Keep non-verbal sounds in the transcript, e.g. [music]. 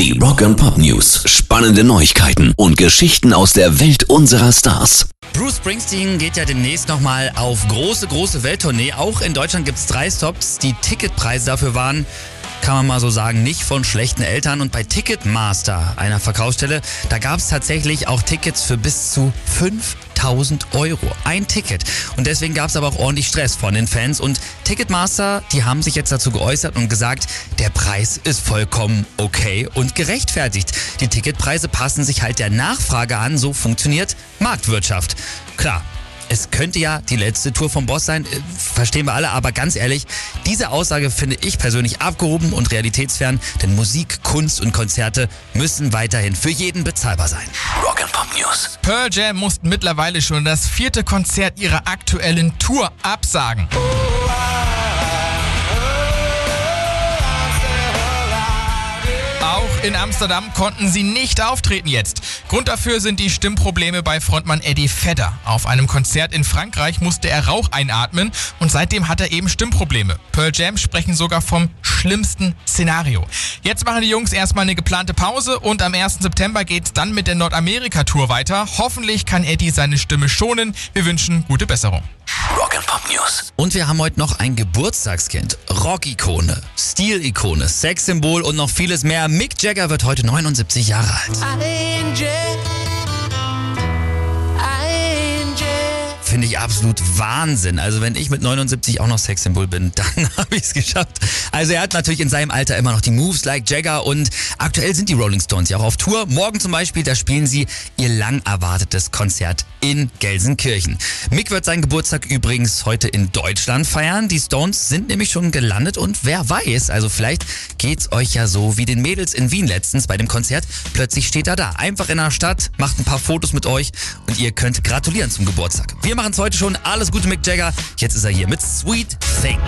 Die Rock and Pop News. Spannende Neuigkeiten und Geschichten aus der Welt unserer Stars. Bruce Springsteen geht ja demnächst nochmal auf große, große Welttournee. Auch in Deutschland gibt es drei Stops. Die Ticketpreise dafür waren kann man mal so sagen, nicht von schlechten Eltern. Und bei Ticketmaster, einer Verkaufsstelle, da gab es tatsächlich auch Tickets für bis zu 5000 Euro. Ein Ticket. Und deswegen gab es aber auch ordentlich Stress von den Fans. Und Ticketmaster, die haben sich jetzt dazu geäußert und gesagt, der Preis ist vollkommen okay und gerechtfertigt. Die Ticketpreise passen sich halt der Nachfrage an. So funktioniert Marktwirtschaft. Klar, es könnte ja die letzte Tour vom Boss sein, äh, verstehen wir alle, aber ganz ehrlich, diese Aussage finde ich persönlich abgehoben und realitätsfern, denn Musik, Kunst und Konzerte müssen weiterhin für jeden bezahlbar sein. Rock and Pop News. Pearl Jam mussten mittlerweile schon das vierte Konzert ihrer aktuellen Tour absagen. Auch in Amsterdam konnten sie nicht auftreten jetzt. Grund dafür sind die Stimmprobleme bei Frontmann Eddie Vedder. Auf einem Konzert in Frankreich musste er Rauch einatmen und seitdem hat er eben Stimmprobleme. Pearl Jam sprechen sogar vom schlimmsten Szenario. Jetzt machen die Jungs erstmal eine geplante Pause und am 1. September geht's dann mit der Nordamerika-Tour weiter. Hoffentlich kann Eddie seine Stimme schonen. Wir wünschen gute Besserung. Rock and Pop News. Und wir haben heute noch ein Geburtstagskind. Rock-Ikone, Stil-Ikone, Sexsymbol und noch vieles mehr. Mick Jagger wird heute 79 Jahre alt. Finde ich absolut Wahnsinn. Also wenn ich mit 79 auch noch Sexsymbol bin, [laughs] dann habe ich es geschafft. Also er hat natürlich in seinem Alter immer noch die Moves like Jagger und aktuell sind die Rolling Stones ja auch auf Tour. Morgen zum Beispiel, da spielen sie ihr lang erwartetes Konzert in Gelsenkirchen. Mick wird seinen Geburtstag übrigens heute in Deutschland feiern. Die Stones sind nämlich schon gelandet und wer weiß, also vielleicht geht's euch ja so wie den Mädels in Wien letztens bei dem Konzert. Plötzlich steht er da, einfach in der Stadt, macht ein paar Fotos mit euch und ihr könnt gratulieren zum Geburtstag. Wir machen heute schon. Alles Gute, Mick Jagger. Jetzt ist er hier mit Sweet Thing.